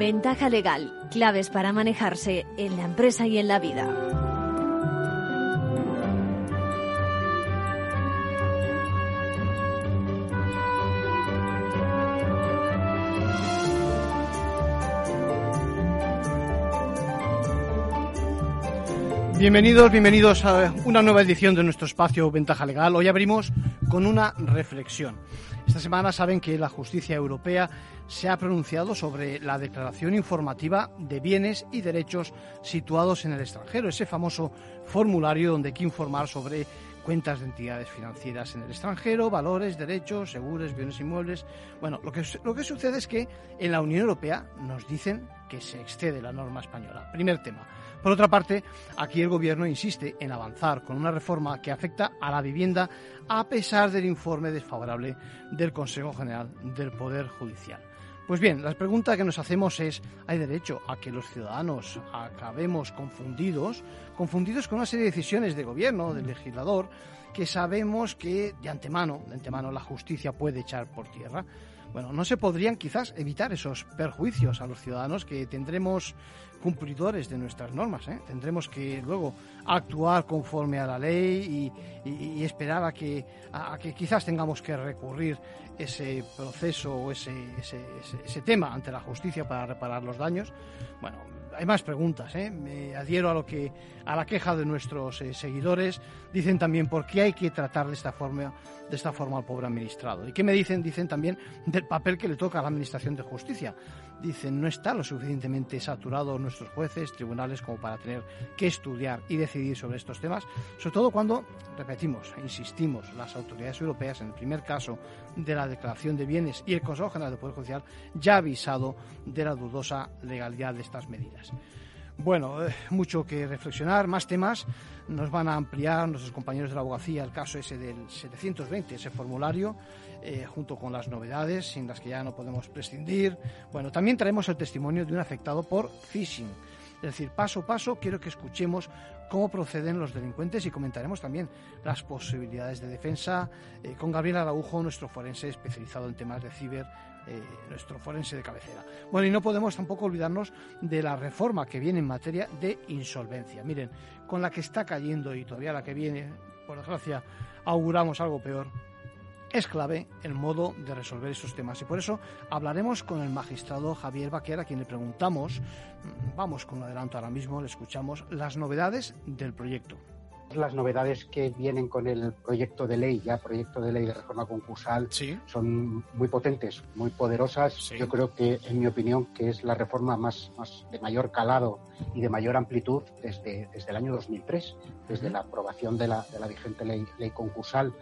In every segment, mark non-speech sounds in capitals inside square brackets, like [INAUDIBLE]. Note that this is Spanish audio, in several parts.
Ventaja legal, claves para manejarse en la empresa y en la vida. Bienvenidos, bienvenidos a una nueva edición de nuestro espacio Ventaja Legal. Hoy abrimos con una reflexión. Esta semana saben que la justicia europea se ha pronunciado sobre la declaración informativa de bienes y derechos situados en el extranjero, ese famoso formulario donde hay que informar sobre cuentas de entidades financieras en el extranjero, valores, derechos, seguros, bienes inmuebles. Bueno, lo que, lo que sucede es que en la Unión Europea nos dicen que se excede la norma española. Primer tema. Por otra parte, aquí el Gobierno insiste en avanzar con una reforma que afecta a la vivienda a pesar del informe desfavorable del Consejo General del Poder Judicial. Pues bien, la pregunta que nos hacemos es, ¿hay derecho a que los ciudadanos acabemos confundidos, confundidos con una serie de decisiones de gobierno, del legislador, que sabemos que de antemano, de antemano la justicia puede echar por tierra? Bueno, no se podrían quizás evitar esos perjuicios a los ciudadanos que tendremos cumplidores de nuestras normas. ¿eh? Tendremos que luego actuar conforme a la ley y, esperar a que, a, que quizás tengamos que recurrir ese proceso o ese, ese, ese, tema ante la justicia para reparar los daños. Bueno, hay más preguntas. ¿eh? Me adhiero a lo que a la queja de nuestros eh, seguidores. Dicen también por qué hay que tratar de esta forma de esta forma al pobre administrado. ¿Y qué me dicen? Dicen también del papel que le toca a la Administración de Justicia. Dicen, no está lo suficientemente saturado nuestros jueces, tribunales, como para tener que estudiar y decidir sobre estos temas, sobre todo cuando, repetimos, insistimos, las autoridades europeas, en el primer caso de la declaración de bienes y el Consejo General del Poder Judicial, ya ha avisado de la dudosa legalidad de estas medidas. Bueno, eh, mucho que reflexionar, más temas. Nos van a ampliar nuestros compañeros de la abogacía el caso ese del 720, ese formulario, eh, junto con las novedades, sin las que ya no podemos prescindir. Bueno, también traemos el testimonio de un afectado por phishing. Es decir, paso a paso quiero que escuchemos cómo proceden los delincuentes y comentaremos también las posibilidades de defensa eh, con Gabriel Araujo, nuestro forense especializado en temas de ciber eh, nuestro forense de cabecera. Bueno, y no podemos tampoco olvidarnos de la reforma que viene en materia de insolvencia. Miren, con la que está cayendo y todavía la que viene, por desgracia, auguramos algo peor. Es clave el modo de resolver esos temas y por eso hablaremos con el magistrado Javier Baquer, a quien le preguntamos, mm, vamos con un adelanto ahora mismo, le escuchamos las novedades del proyecto las novedades que vienen con el proyecto de ley, ya proyecto de ley de reforma concursal, son muy potentes, muy poderosas. Yo creo que, en mi opinión, que es la reforma más, más de mayor calado y de mayor amplitud desde, desde el año 2003, desde la aprobación de la, de la vigente ley, ley concursal.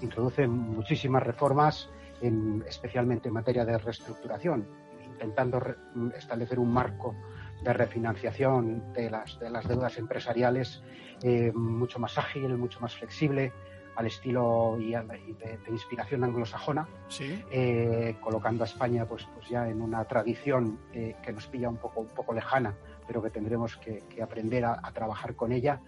Introduce muchísimas reformas, en, especialmente en materia de reestructuración, intentando establecer un marco de refinanciación de las, de las deudas empresariales eh, mucho más ágil, mucho más flexible, al estilo y, de, inspiración anglosajona, eh, colocando a España pues, pues ya en una tradición eh, que nos pilla un poco, un poco lejana, pero que tendremos que, aprender a, trabajar con ella.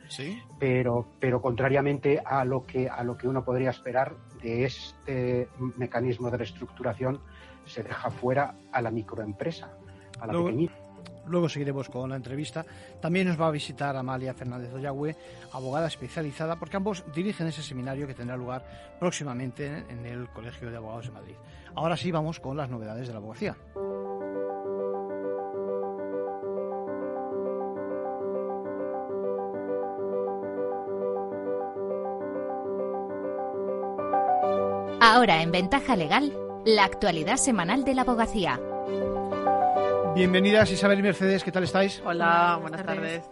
Pero, pero contrariamente a lo, que, a lo que uno podría esperar de este mecanismo de reestructuración, se deja fuera a la microempresa, a la pequeñita Luego seguiremos con la entrevista. También nos va a visitar Amalia Fernández Ollagüe, abogada especializada, porque ambos dirigen ese seminario que tendrá lugar próximamente en el Colegio de Abogados de Madrid. Ahora sí vamos con las novedades de la abogacía. Ahora en Ventaja Legal, la actualidad semanal de la abogacía. Bienvenidas Isabel y Mercedes, ¿qué tal estáis? Hola, buenas, tardes.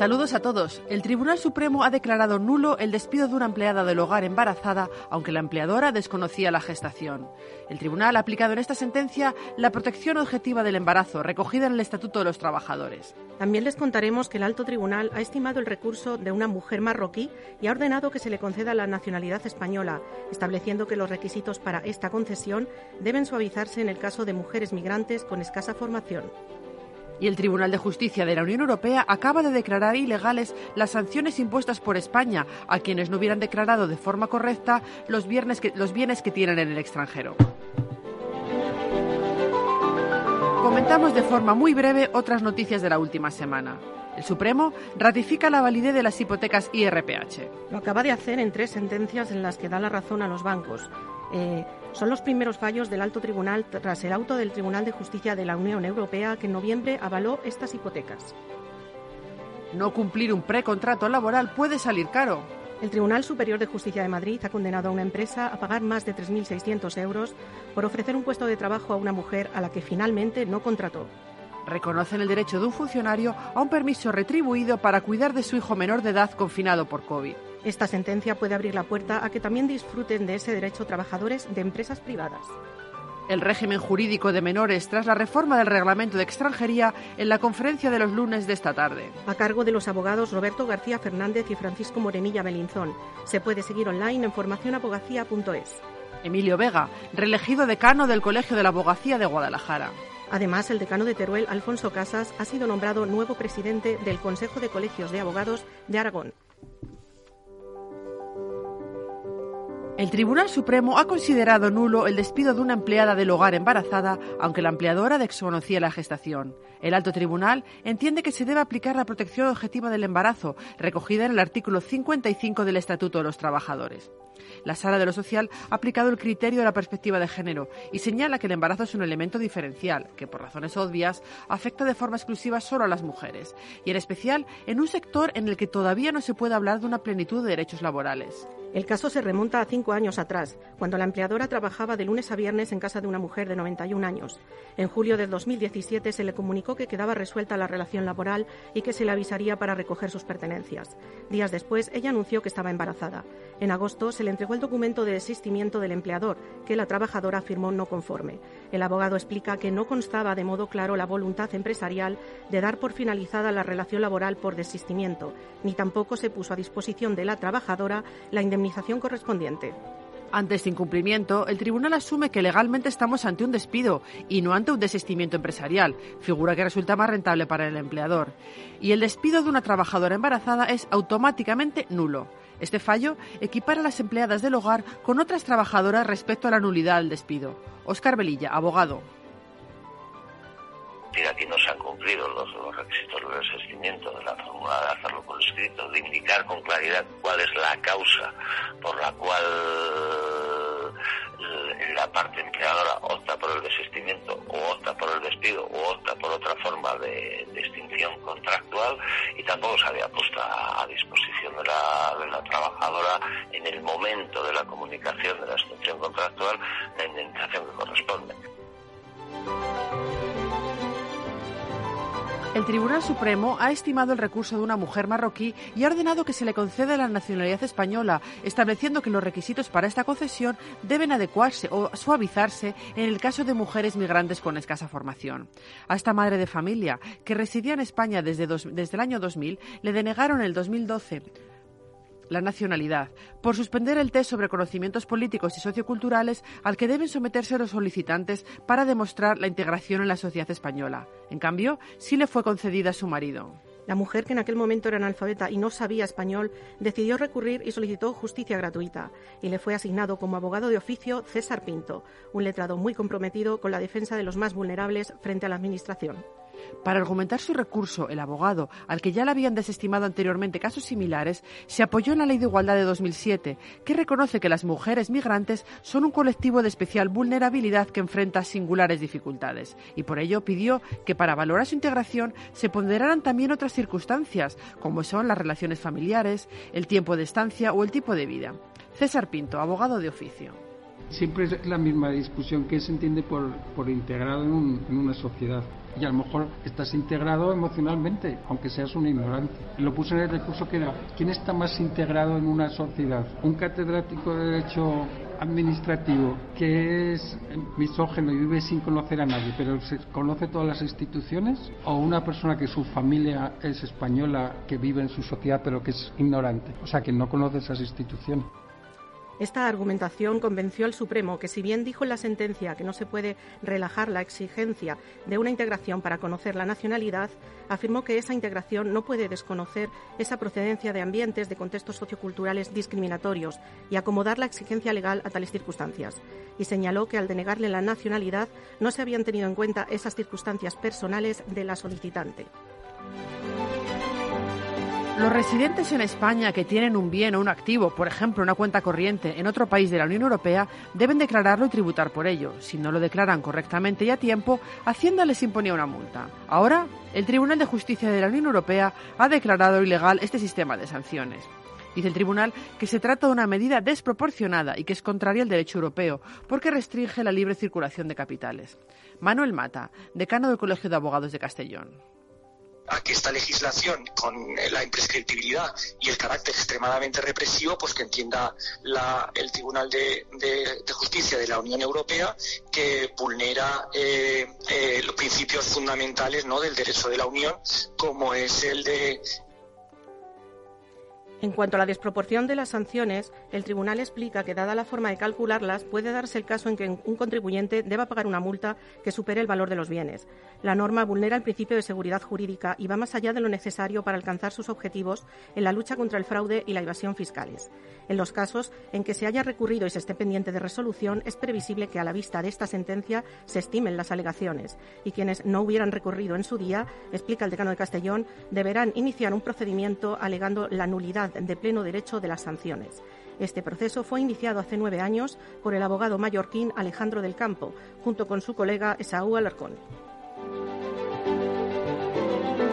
Saludos a todos. El Tribunal Supremo ha declarado nulo el despido de una empleada del hogar embarazada, aunque la empleadora desconocía la gestación. El Tribunal ha aplicado en esta sentencia la protección objetiva del embarazo, recogida en el Estatuto de los Trabajadores. También les contaremos que el Alto Tribunal ha estimado el recurso de una mujer marroquí y ha ordenado que se le conceda la nacionalidad española, estableciendo que los requisitos para esta concesión deben suavizarse en el caso de mujeres migrantes con escasa formación y el Tribunal de Justicia de la Unión Europea acaba de declarar ilegales las sanciones impuestas por España a quienes no hubieran declarado de forma correcta los, bienes que, tienen en el extranjero. comentamos de forma muy breve otras noticias de la última semana. El Supremo ratifica la validez de las hipotecas IRPH. Lo acaba de hacer en tres sentencias en las que da la razón a los bancos. Eh, son los primeros fallos del alto tribunal tras el auto del Tribunal de Justicia de la Unión Europea que en noviembre avaló estas hipotecas. No cumplir un precontrato laboral puede salir caro. El Tribunal Superior de Justicia de Madrid ha condenado a una empresa a pagar más de 3.600 euros por ofrecer un puesto de trabajo a una mujer a la que finalmente no contrató. Reconocen el derecho de un funcionario a un permiso retribuido para cuidar de su hijo menor de edad confinado por COVID. Esta sentencia puede abrir la puerta a que también disfruten de ese derecho trabajadores de empresas privadas el régimen jurídico de menores tras la reforma del reglamento de extranjería en la conferencia de los lunes de esta tarde. A cargo de los abogados Roberto García Fernández y Francisco Morenilla Belinzón. Se puede seguir online en formacionabogacía.es. Emilio Vega, reelegido decano del Colegio de la Abogacía de Guadalajara. Además, el decano de Teruel, Alfonso Casas, ha sido nombrado nuevo presidente del Consejo de Colegios de Abogados de Aragón. El Tribunal Supremo ha considerado nulo el despido de una empleada del hogar embarazada, aunque la empleadora desconocía la gestación. El alto tribunal entiende que se debe aplicar la protección objetiva del embarazo, recogida en el artículo 55 del Estatuto de los Trabajadores. La Sala de lo Social ha aplicado el criterio de la perspectiva de género y señala que el embarazo es un elemento diferencial que, por razones obvias, afecta de forma exclusiva solo a las mujeres y, en especial, en un sector en el que todavía no se puede hablar de una plenitud de derechos laborales. El caso se remonta a cinco años atrás, cuando la empleadora trabajaba de lunes a viernes en casa de una mujer de 91 años. En julio del 2017 se le comunicó que quedaba resuelta la relación laboral y que se le avisaría para recoger sus pertenencias. Días después, ella anunció que estaba embarazada. En agosto se le entregó el documento de desistimiento del empleador, que la trabajadora firmó no conforme. El abogado explica que no constaba de modo claro la voluntad empresarial de dar por finalizada la relación laboral por desistimiento, ni tampoco se puso a disposición de la trabajadora la indemnización correspondiente. Ante este incumplimiento, el tribunal asume que legalmente estamos ante un despido y no ante un desistimiento empresarial, figura que resulta más rentable para el empleador. Y el despido de una trabajadora embarazada es automáticamente nulo. Este fallo equipara a las empleadas del hogar con otras trabajadoras respecto a la nulidad del despido. Óscar Velilla, abogado. Aquí no se han cumplido los, requisitos del desistimiento de la fórmula de hacerlo por escrito, de indicar con claridad cuál es la causa por la cual la parte empleadora opta por el desistimiento o opta por el despido o opta por otra forma de, extinción contractual y tampoco se había puesto a, disposición de la, de la, trabajadora en el momento de la comunicación de la extinción contractual la indemnización que corresponde. El Tribunal Supremo ha estimado el recurso de una mujer marroquí y ha ordenado que se le conceda la nacionalidad española, estableciendo que los requisitos para esta concesión deben adecuarse o suavizarse en el caso de mujeres migrantes con escasa formación. A esta madre de familia, que residía en España desde, desde el año 2000, le denegaron en el 2012 la nacionalidad, por suspender el test sobre conocimientos políticos y socioculturales al que deben someterse los solicitantes para demostrar la integración en la sociedad española. En cambio, sí le fue concedida a su marido. La mujer, que en aquel momento era analfabeta y no sabía español, decidió recurrir y solicitó justicia gratuita, y le fue asignado como abogado de oficio César Pinto, un letrado muy comprometido con la defensa de los más vulnerables frente a la Administración. Para argumentar su recurso, el abogado, al que ya le habían desestimado anteriormente casos similares, se apoyó en la Ley de Igualdad de 2007, que reconoce que las mujeres migrantes son un colectivo de especial vulnerabilidad que enfrenta singulares dificultades, y por ello pidió que para valorar su integración se ponderaran también otras circunstancias, como son las relaciones familiares, el tiempo de estancia o el tipo de vida. César Pinto, abogado de oficio. Siempre es la misma discusión que se entiende por, por integrado en, en una sociedad y a lo mejor estás integrado emocionalmente, aunque seas un ignorante. Lo puse en el recurso que era, ¿quién está más integrado en una sociedad? ¿Un catedrático de Derecho administrativo que es misógeno y vive sin conocer a nadie, pero conoce todas las instituciones, o una persona que su familia es española, que vive en su sociedad, pero que es ignorante, o sea, que no conoce esas instituciones. Esta argumentación convenció al Supremo que si bien dijo en la sentencia que no se puede relajar la exigencia de una integración para conocer la nacionalidad, afirmó que esa integración no puede desconocer esa procedencia de ambientes de contextos socioculturales discriminatorios y acomodar la exigencia legal a tales circunstancias. Y señaló que al denegarle la nacionalidad no se habían tenido en cuenta esas circunstancias personales de la solicitante. Los residentes en España que tienen un bien o un activo, por ejemplo una cuenta corriente, en otro país de la Unión Europea, deben declararlo y tributar por ello. Si no lo declaran correctamente y a tiempo, Hacienda les imponía una multa. Ahora, el Tribunal de Justicia de la Unión Europea ha declarado ilegal este sistema de sanciones. Dice el tribunal que se trata de una medida desproporcionada y que es contraria al derecho europeo, porque restringe la libre circulación de capitales. Manuel Mata, decano del Colegio de Abogados de Castellón a que esta legislación, con la imprescriptibilidad y el carácter extremadamente represivo, pues que entienda el Tribunal de, Justicia de la Unión Europea que vulnera eh, eh, los principios fundamentales ¿no? del derecho de la Unión, como es el de en cuanto a la desproporción de las sanciones, el tribunal explica que, dada la forma de calcularlas, puede darse el caso en que un contribuyente deba pagar una multa que supere el valor de los bienes. La norma vulnera el principio de seguridad jurídica y va más allá de lo necesario para alcanzar sus objetivos en la lucha contra el fraude y la evasión fiscales. En los casos en que se haya recurrido y se esté pendiente de resolución, es previsible que a la vista de esta sentencia se estimen las alegaciones y quienes no hubieran recurrido en su día, explica el decano de Castellón, deberán iniciar un procedimiento alegando la nulidad de pleno derecho de las sanciones. Este proceso fue iniciado hace nueve años por el abogado mallorquín Alejandro del Campo, junto con su colega Esaú Alarcón.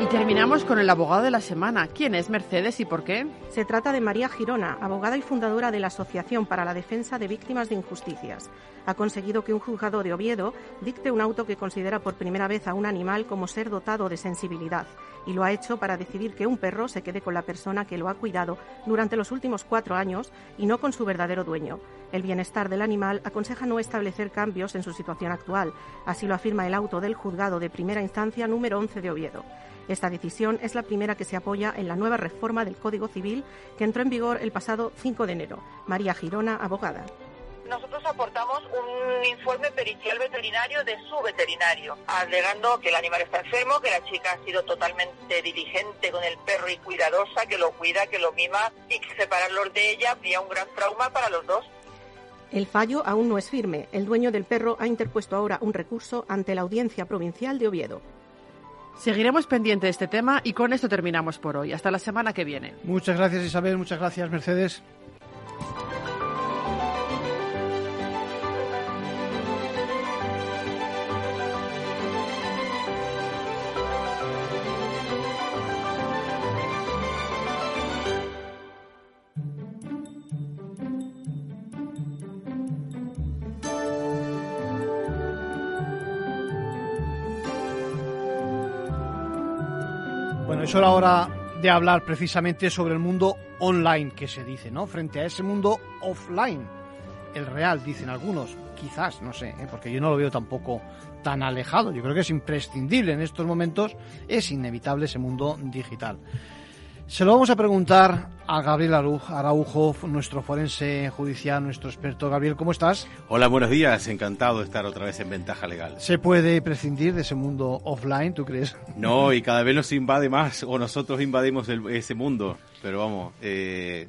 Y terminamos con el abogado de la semana. ¿Quién es Mercedes y por qué? Se trata de María Girona, abogada y fundadora de la Asociación para la Defensa de Víctimas de Injusticias. Ha conseguido que un juzgado de Oviedo dicte un auto que considera por primera vez a un animal como ser dotado de sensibilidad y lo ha hecho para decidir que un perro se quede con la persona que lo ha cuidado durante los últimos cuatro años y no con su verdadero dueño. El bienestar del animal aconseja no establecer cambios en su situación actual. Así lo afirma el auto del juzgado de primera instancia número 11 de Oviedo. Esta decisión es la primera que se apoya en la nueva reforma del Código Civil que entró en vigor el pasado 5 de enero. María Girona, abogada. Nosotros aportamos un informe pericial veterinario de su veterinario, alegando que el animal está enfermo, que la chica ha sido totalmente diligente con el perro y cuidadosa, que lo cuida, que lo mima y que separarlos de ella habría un gran trauma para los dos. El fallo aún no es firme. El dueño del perro ha interpuesto ahora un recurso ante la Audiencia Provincial de Oviedo. Seguiremos pendiente de este tema y con esto terminamos por hoy. Hasta la semana que viene. Muchas gracias Isabel, muchas gracias Mercedes. Es hora de hablar precisamente sobre el mundo online que se dice, ¿no? Frente a ese mundo offline, el real, dicen algunos, quizás, no sé, ¿eh? porque yo no lo veo tampoco tan alejado. Yo creo que es imprescindible en estos momentos, es inevitable ese mundo digital. Se lo vamos a preguntar a Gabriel Araujo, nuestro forense judicial, nuestro experto. Gabriel, ¿cómo estás? Hola, buenos días. Encantado de estar otra vez en Ventaja Legal. ¿Se puede prescindir de ese mundo offline, tú crees? [LAUGHS] No, y cada vez nos invade más, o nosotros invadimos ese mundo. Pero vamos, eh,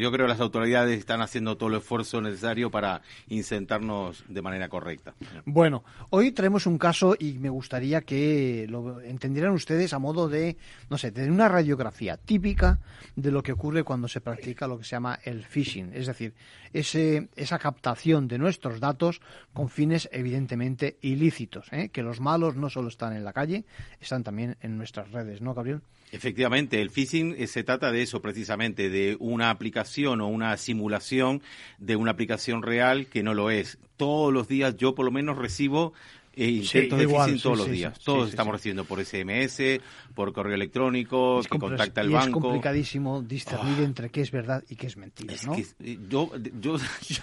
yo creo que las autoridades están haciendo todo el esfuerzo necesario para incentarnos de manera correcta. Bueno, hoy traemos un caso y me gustaría que lo entendieran ustedes a modo de, no sé, de una radiografía típica de lo que ocurre cuando se practica lo que se llama el phishing, es decir, ese, esa captación de nuestros datos con fines evidentemente ilícitos, ¿eh? que los malos no solo están en la calle, están también en nuestras redes, ¿no, Gabriel? Efectivamente, el phishing eh, se trata de eso precisamente, de una aplicación o una simulación de una aplicación real que no lo es. Todos los días yo por lo menos recibo eh, intentos de phishing todos los días. Todos estamos recibiendo por SMS, por correo electrónico, que contacta el banco. Es complicadísimo discernir ah. entre qué es verdad y qué es mentira, ¿no? Que, eh, yo, yo,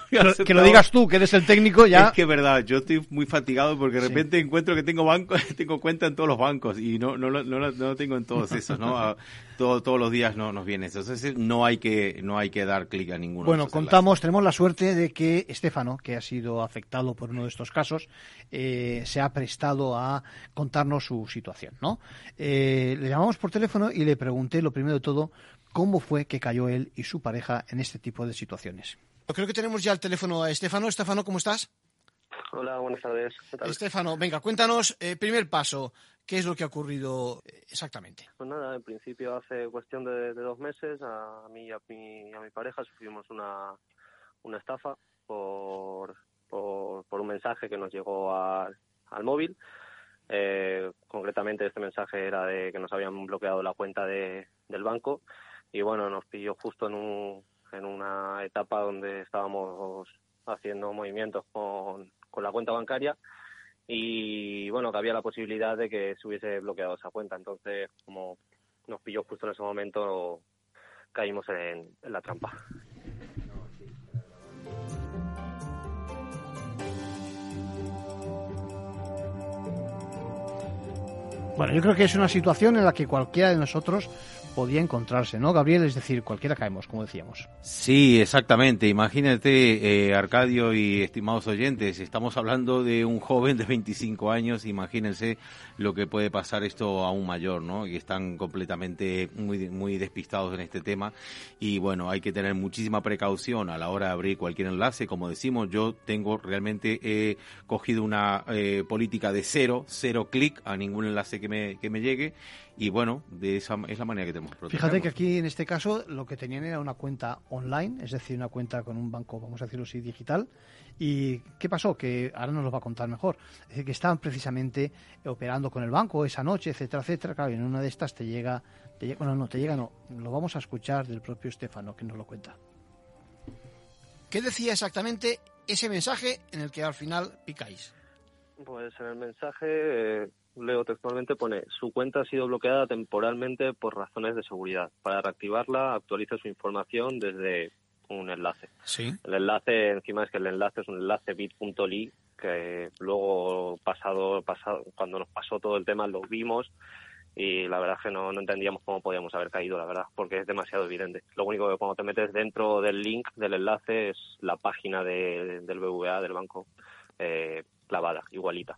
[LAUGHS] que lo digas tú, que eres el técnico ya. Es que es verdad, yo estoy muy fatigado porque de repente encuentro que tengo banco, [LAUGHS] tengo cuenta en todos los bancos y no, no, no, no, lo tengo en todos esos, ¿no? [LAUGHS] todo, todos los días no nos viene eso. Entonces no hay que, no hay que dar clic a ninguno. Bueno, contamos, tenemos la suerte de que Estefano, que ha sido afectado por uno de estos casos, eh, se ha prestado a contarnos su situación, ¿no? Eh, le llamamos por teléfono y le pregunté, lo primero de todo, cómo fue que cayó él y su pareja en este tipo de situaciones. Creo que tenemos ya el teléfono a Estefano. Estefano, ¿cómo estás? Hola, buenas tardes. Estefano, venga, cuéntanos, eh, primer paso, ¿qué es lo que ha ocurrido eh, exactamente? Pues nada, en principio hace cuestión de, dos meses, a mí y a mi, a mi pareja sufrimos una, una estafa por, por, un mensaje que nos llegó al móvil. Eh, concretamente este mensaje era de que nos habían bloqueado la cuenta de, del banco y bueno, nos pilló justo en, un, en una etapa donde estábamos haciendo movimientos con, con la cuenta bancaria y bueno, que había la posibilidad de que se hubiese bloqueado esa cuenta. Entonces, como nos pilló justo en ese momento, caímos en, la trampa. Bueno, yo creo que es una situación en la que cualquiera de nosotros podía encontrarse, ¿no, Gabriel? Es decir, cualquiera caemos, como decíamos. Sí, exactamente. Imagínate, eh, Arcadio y estimados oyentes, estamos hablando de un joven de 25 años, imagínense lo que puede pasar esto a un mayor, ¿no? Y están completamente muy, muy despistados en este tema. Y bueno, hay que tener muchísima precaución a la hora de abrir cualquier enlace. Como decimos, yo tengo realmente he cogido una eh, política de cero, cero clic a ningún enlace que me, que me llegue y bueno, de esa es la manera que tenemos. Fíjate que aquí en este caso lo que tenían era una cuenta online, es decir, una cuenta con un banco, vamos a decirlo así, digital. ¿Y qué pasó? Que ahora nos lo va a contar mejor. Es decir, que estaban precisamente operando con el banco esa noche, etcétera, etcétera. Claro, y en una de estas te llega, te llega, bueno, no, te llega, no, lo vamos a escuchar del propio Estefano, que nos lo cuenta. ¿Qué decía exactamente ese mensaje en el que al final picáis? Pues en el mensaje leo textualmente, pone, su cuenta ha sido bloqueada temporalmente por razones de seguridad. Para reactivarla, actualiza su información desde un enlace. Sí. El enlace, encima es que el enlace es un enlace bit.ly, que luego, pasado, pasado, cuando nos pasó todo el tema, lo vimos y la verdad es que no, no entendíamos cómo podíamos haber caído, la verdad, porque es demasiado evidente. Lo único que cuando te metes dentro del link, del enlace, es la página de, del BVA, del banco, eh, clavada, igualita.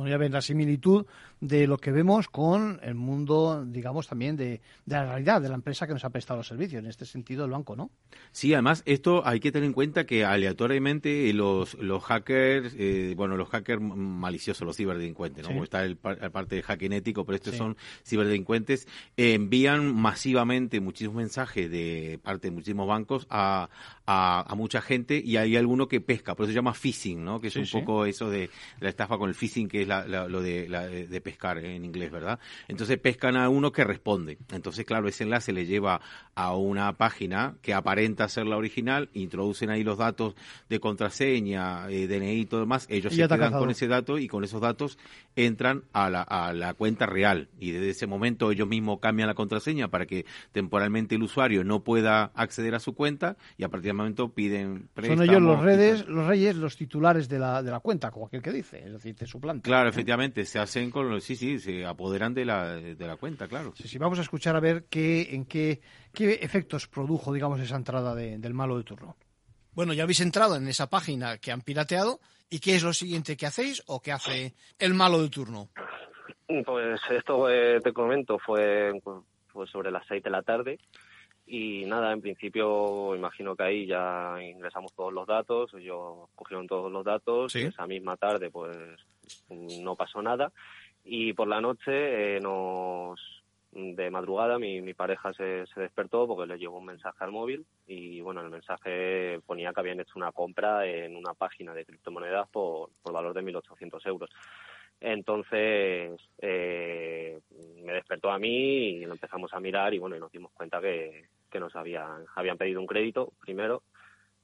Bueno, ya ven la similitud de lo que vemos con el mundo, digamos, también de, la realidad de la empresa que nos ha prestado los servicios, en este sentido el banco, ¿no? Sí, además, esto hay que tener en cuenta que aleatoriamente los, los hackers, eh, bueno, los hackers maliciosos, los ciberdelincuentes, ¿no? Como está el, parte de hacking ético, pero estos son ciberdelincuentes, envían masivamente muchísimos mensajes de parte de muchísimos bancos a, a, mucha gente y hay alguno que pesca, por eso se llama phishing, ¿no? Que es un poco eso de, la estafa con el phishing, que es lo de, la, de pescar en inglés, ¿verdad? Entonces pescan a uno que responde. Entonces, claro, ese enlace le lleva a una página que aparenta ser la original, introducen ahí los datos de contraseña, eh, DNI y todo demás, ellos se quedan con ese dato y con esos datos entran a la, a la cuenta real y desde ese momento ellos mismos cambian la contraseña para que temporalmente el usuario no pueda acceder a su cuenta y a partir de momento piden Son ellos los, redes, los reyes, los titulares de la, de la cuenta, como aquel que dice, es decir, te suplantan. Claro, efectivamente, se hacen con los, sí, sí, se apoderan de la, de la cuenta, claro. Sí, sí, vamos a escuchar a ver qué, en qué, qué efectos produjo, digamos, esa entrada del malo de turno. Bueno, ya habéis entrado en esa página que han pirateado. ¿Y qué es lo siguiente que hacéis o qué hace el malo de turno? Pues esto eh, te comento, fue sobre las seis de la tarde y nada, en principio imagino que ahí ya ingresamos todos los datos, ellos cogieron todos los datos, esa misma tarde pues no pasó nada y por la noche eh, de madrugada mi, pareja se, despertó porque le llegó un mensaje al móvil y bueno, el mensaje ponía que habían hecho una compra en una página de criptomonedas por, por valor de 1.800 euros. Entonces eh, me despertó a mí y lo empezamos a mirar y bueno, y nos dimos cuenta que, que nos habían, habían pedido un crédito primero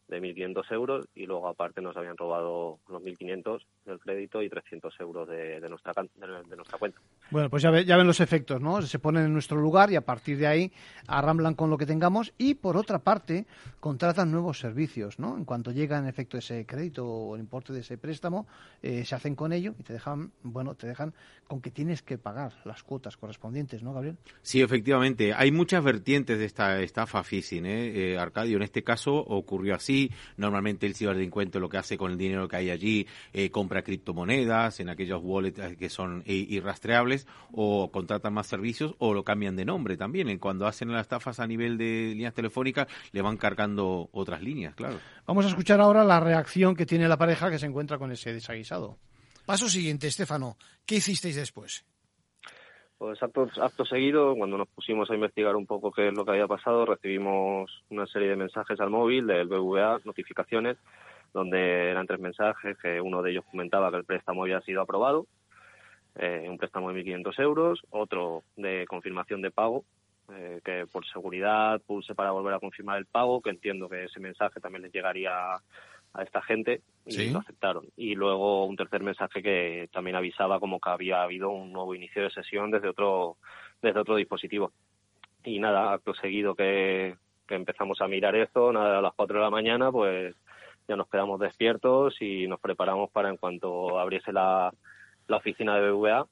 de 1.500 euros y luego aparte nos habían robado los 1.500 del crédito y 300 euros de, nuestra, de, nuestra cuenta. Bueno, pues ya, ya, ven los efectos, ¿no? Se ponen en nuestro lugar y a partir de ahí arramblan con lo que tengamos y por otra parte contratan nuevos servicios, ¿no? En cuanto llega en efecto ese crédito o el importe de ese préstamo, eh, se hacen con ello y te dejan, bueno, te dejan con que tienes que pagar las cuotas correspondientes, ¿no, Gabriel? Sí, efectivamente. Hay muchas vertientes de esta estafa phishing, ¿eh? eh Arcadio, en este caso ocurrió así Normalmente el ciberdelincuente lo que hace con el dinero que hay allí, eh, compra criptomonedas en aquellos wallets eh, que son irrastreables o contratan más servicios o lo cambian de nombre también. Cuando hacen las estafas a nivel de líneas telefónicas, le van cargando otras líneas, claro. Vamos a escuchar ahora la reacción que tiene la pareja que se encuentra con ese desaguisado. Paso siguiente, Estefano. ¿Qué hicisteis después? Pues acto, acto seguido, cuando nos pusimos a investigar un poco qué es lo que había pasado, recibimos una serie de mensajes al móvil del BVA, notificaciones, donde eran tres mensajes, que uno de ellos comentaba que el préstamo había sido aprobado, eh, un préstamo de 1.500 euros, otro de confirmación de pago, eh, que por seguridad pulse para volver a confirmar el pago, que entiendo que ese mensaje también les llegaría a esta gente y lo aceptaron. Y luego un tercer mensaje que también avisaba como que había habido un nuevo inicio de sesión desde otro, desde otro dispositivo. Y nada, acto seguido que, que empezamos a mirar esto, nada, a las 4 de la mañana, pues ya nos quedamos despiertos y nos preparamos para en cuanto abriese la, la oficina de BVA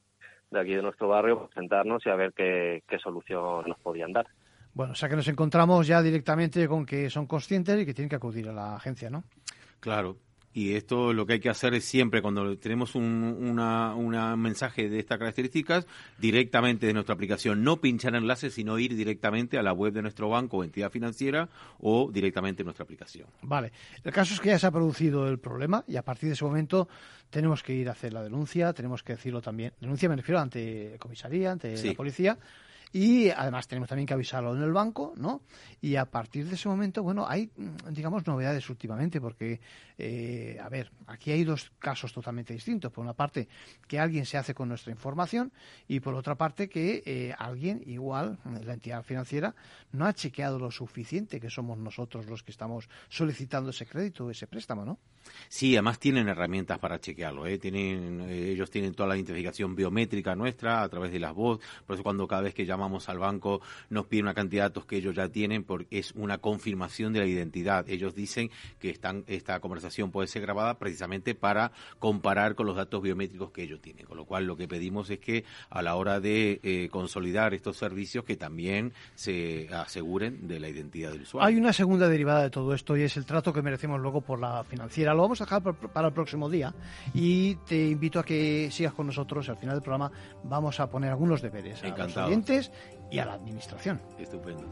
de aquí de nuestro barrio, pues, sentarnos y a ver qué, qué solución nos podían dar. Bueno, o sea que nos encontramos ya directamente con que son conscientes y que tienen que acudir a la agencia, ¿no? Claro. Y esto lo que hay que hacer es siempre, cuando tenemos un una, mensaje de estas características, directamente de nuestra aplicación. No pinchar enlaces, sino ir directamente a la web de nuestro banco o entidad financiera o directamente en nuestra aplicación. Vale. El caso es que ya se ha producido el problema y a partir de ese momento tenemos que ir a hacer la denuncia, tenemos que decirlo también. Denuncia me refiero ante comisaría, ante la policía y además tenemos también que avisarlo en el banco, ¿no? Y a partir de ese momento, bueno, hay, mm, digamos, novedades últimamente, porque, eh, a ver, aquí hay dos casos totalmente distintos. Por una parte, que alguien se hace con nuestra información y por otra parte, que eh, alguien, igual, la entidad financiera, no ha chequeado lo suficiente, que somos nosotros los que estamos solicitando ese crédito, ese préstamo, ¿no? Sí, además tienen herramientas para chequearlo. ¿eh? Tienen, eh, ellos tienen toda la identificación biométrica nuestra a través de las voz. Por eso cuando cada vez que llamamos al banco nos piden una cantidad de datos que ellos ya tienen porque es una confirmación de la identidad. Ellos dicen que están, esta conversación puede ser grabada precisamente para comparar con los datos biométricos que ellos tienen. Con lo cual lo que pedimos es que a la hora de eh, consolidar estos servicios que también se aseguren de la identidad del usuario. Hay una segunda derivada de todo esto y es el trato que merecemos luego por la financiera lo vamos a dejar para el próximo día y te invito a que sigas con nosotros. Al final del programa vamos a poner algunos deberes a los clientes y a la administración. Estupendo.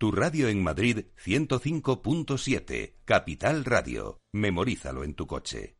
Tu radio en Madrid 105.7, Capital Radio. Memorízalo en tu coche.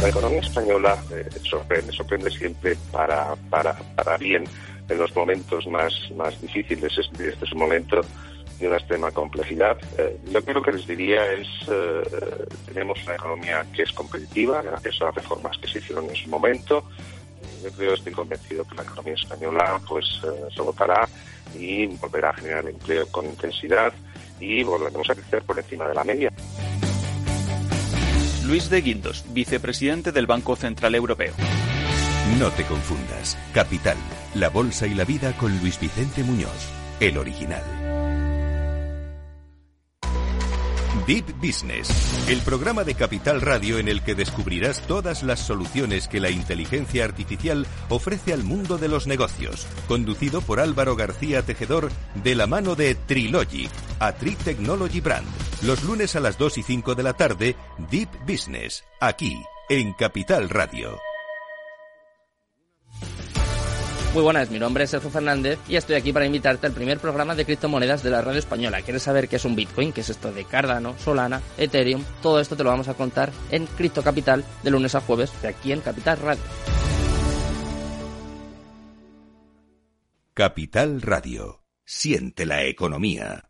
La economía española eh, sorprende, siempre para, para, para bien en los momentos más, más difíciles. Este, es un momento de una extrema complejidad. Eh, lo que, que les diría es, eh, tenemos una economía que es competitiva gracias a las reformas que se hicieron en su momento. Yo creo, estoy convencido que la economía española pues votará y volverá a generar empleo con intensidad y volveremos a crecer por encima de la media. Luis de Guindos, vicepresidente del Banco Central Europeo. No te confundas. Capital, la bolsa y la vida con Luis Vicente Muñoz, el original. Deep Business, el programa de Capital Radio en el que descubrirás todas las soluciones que la inteligencia artificial ofrece al mundo de los negocios, conducido por Álvaro García Tejedor de la mano de Trilogic, a Technology Brand. Los lunes a las 2 y 5 de la tarde, Deep Business, aquí, en Capital Radio. Muy buenas, mi nombre es Sergio Fernández y estoy aquí para invitarte al primer programa de criptomonedas de la radio española. ¿Quieres saber qué es un Bitcoin? ¿Qué es esto de Cardano, Solana, Ethereum? Todo esto te lo vamos a contar en Cripto Capital de lunes a jueves de aquí en Capital Radio. Capital Radio. Siente la economía.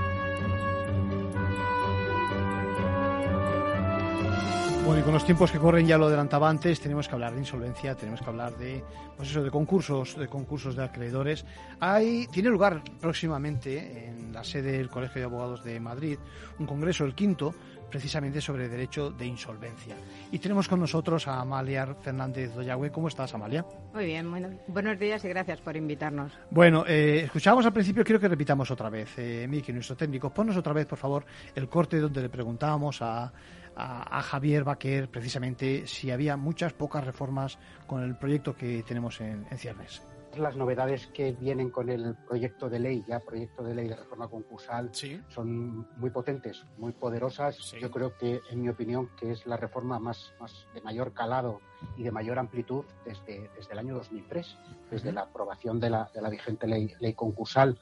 Bueno, y con los tiempos que corren ya lo adelantaba antes, tenemos que hablar de insolvencia, tenemos que hablar de, pues eso, de concursos, de concursos de acreedores. Hay, tiene lugar próximamente en la sede del Colegio de Abogados de Madrid un congreso, el quinto, precisamente sobre derecho de insolvencia. Y tenemos con nosotros a Amalia Fernández Doyagüe. ¿Cómo estás, Amalia? Muy bien, bueno, buenos días y gracias por invitarnos. Bueno, eh, escuchábamos al principio, quiero que repitamos otra vez, eh, Miki, nuestro técnico, ponnos otra vez, por favor, el corte donde le preguntábamos a, a, Javier Baquer precisamente si había muchas, pocas reformas con el proyecto que tenemos en, en ciernes. Las novedades que vienen con el proyecto de ley, ya proyecto de ley de reforma concursal, son muy potentes, muy poderosas. Yo creo que, en mi opinión, que es la reforma más, más de mayor calado y de mayor amplitud desde, desde el año 2003, desde la aprobación de la, de la vigente ley, ley concursal.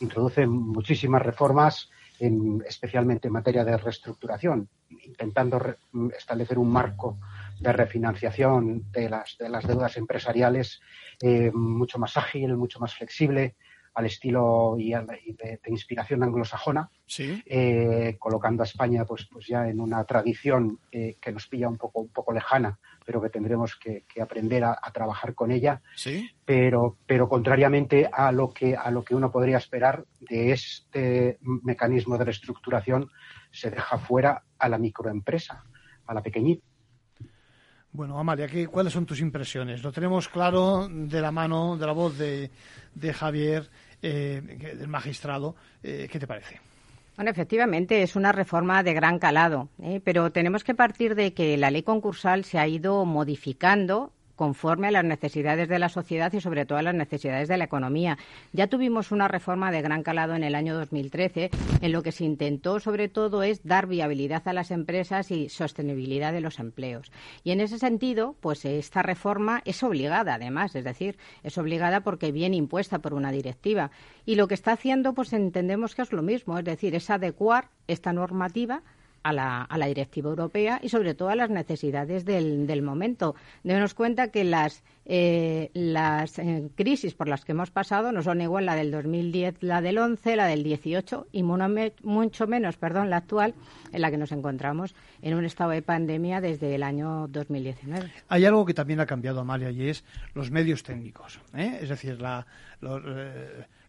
Introduce muchísimas reformas, en, especialmente en materia de reestructuración, intentando establecer un marco de refinanciación de las, de las deudas empresariales eh, mucho más ágil, mucho más flexible, al estilo y, de, inspiración anglosajona, eh, colocando a España pues, pues ya en una tradición eh, que nos pilla un poco, un poco lejana, pero que tendremos que, aprender a, trabajar con ella. Pero, pero contrariamente a lo que a lo que uno podría esperar de este mecanismo de reestructuración, se deja fuera a la microempresa, a la pequeñita bueno, Amalia, ¿cuáles son tus impresiones? Lo tenemos claro de la mano, de la voz de, Javier, eh, del magistrado. Eh, ¿Qué te parece? Bueno, efectivamente, es una reforma de gran calado, ¿eh? pero tenemos que partir de que la ley concursal se ha ido modificando conforme a las necesidades de la sociedad y sobre todo a las necesidades de la economía. Ya tuvimos una reforma de gran calado en el año 2013 en lo que se intentó sobre todo es dar viabilidad a las empresas y sostenibilidad de los empleos. Y en ese sentido, pues esta reforma es obligada además, es decir, es obligada porque viene impuesta por una directiva y lo que está haciendo pues entendemos que es lo mismo, es decir, es adecuar esta normativa a la, a la directiva europea y sobre todo a las necesidades del, del momento. Debemos cuenta que las, eh, las eh, crisis por las que hemos pasado no son igual la del 2010, la del 11, la del 18 y mucho menos perdón, la actual en la que nos encontramos en un estado de pandemia desde el año 2019. Hay algo que también ha cambiado, Amalia, y es los medios técnicos. ¿eh? Es decir, la,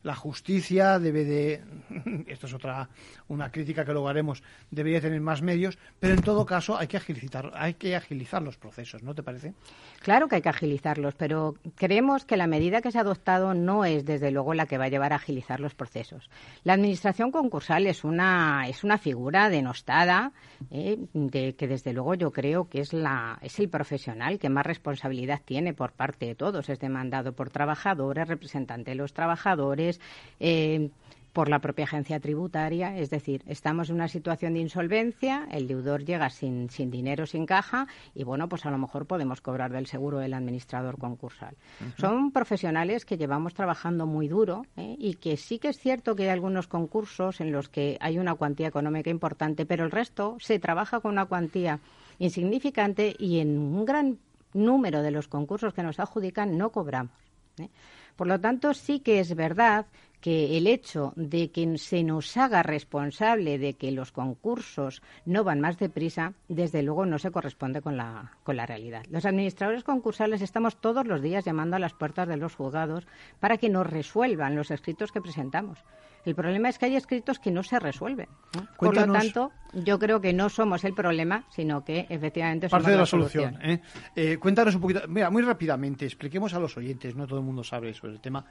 la justicia debe de, [LAUGHS] esto es otra, una crítica que luego haremos, debería tener más medios, pero en todo caso hay que agilizar, hay que agilizar los procesos, ¿no te parece? Claro que hay que agilizarlos, pero creemos que la medida que se ha adoptado no es desde luego la que va a llevar a agilizar los procesos. La administración concursal es una, es una figura denostada, eh, de, que desde luego yo creo que es la, es el profesional que más responsabilidad tiene por parte de todos, es demandado por trabajadores, representante de los trabajadores, eh, por la propia agencia tributaria. Es decir, estamos en una situación de insolvencia, el deudor llega sin, sin dinero, sin caja, y bueno, pues a lo mejor podemos cobrar del seguro del administrador concursal. Son profesionales que llevamos trabajando muy duro ¿eh? y que sí que es cierto que hay algunos concursos en los que hay una cuantía económica importante, pero el resto se trabaja con una cuantía insignificante y en un gran número de los concursos que nos adjudican no cobramos. ¿eh? Por lo tanto, sí que es verdad que el hecho de que se nos haga responsable de que los concursos no van más deprisa, desde luego no se corresponde con la, con la realidad. Los administradores concursales estamos todos los días llamando a las puertas de los juzgados para que nos resuelvan los escritos que presentamos. El problema es que hay escritos que no se resuelven. Por lo tanto, yo creo que no somos el problema, sino que efectivamente somos parte de la, solución. ¿eh? ¿eh? cuéntanos un poquito, mira, muy rápidamente, expliquemos a los oyentes, no todo el mundo sabe sobre el tema.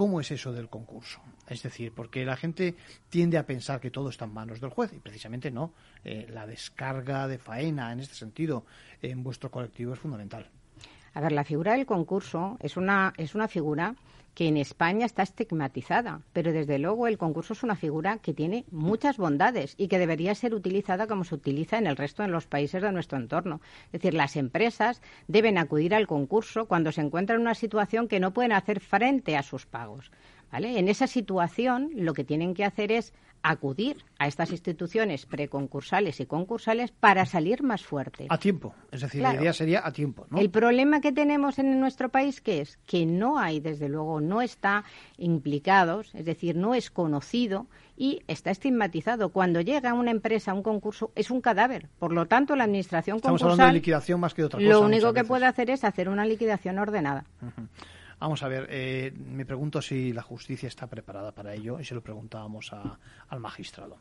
¿Cómo es eso del concurso? Es decir, porque la gente tiende a pensar que todo está en manos del juez y precisamente no. Eh, la descarga de faena en este sentido en vuestro colectivo es fundamental. A ver, la figura del concurso es una, es una figura que en España está estigmatizada, pero desde luego el concurso es una figura que tiene muchas bondades y que debería ser utilizada como se utiliza en el resto de los países de nuestro entorno. Es decir, las empresas deben acudir al concurso cuando se encuentran en una situación que no pueden hacer frente a sus pagos. ¿vale? En esa situación lo que tienen que hacer es acudir a estas instituciones preconcursales y concursales para salir más fuerte. A tiempo, es decir, la idea sería a tiempo. ¿no? El problema que tenemos en nuestro país que es que no hay, desde luego, no está implicados, es decir, no es conocido y está estigmatizado. Cuando llega una empresa a un concurso es un cadáver. Por lo tanto, la administración Estamos concursal hablando de liquidación más que de otra cosa. Lo único que puede hacer es hacer una liquidación ordenada. Vamos a ver, eh, me pregunto si la justicia está preparada para ello y se lo preguntábamos al magistrado.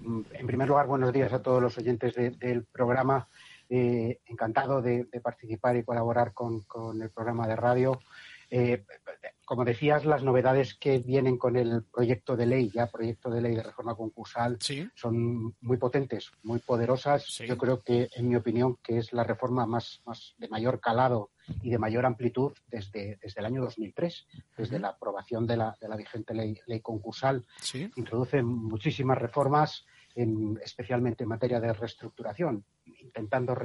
En primer lugar, buenos días a todos los oyentes del programa. Eh, encantado de, participar y colaborar con, el programa de radio. Eh, como decías, las novedades que vienen con el proyecto de ley, ya proyecto de ley de reforma concursal, son muy potentes, muy poderosas. Yo creo que, en mi opinión, que es la reforma más, más de mayor calado y de mayor amplitud desde, desde el año 2003, desde la aprobación de la, de la vigente ley, ley concursal. Introduce muchísimas reformas, en, especialmente en materia de reestructuración, intentando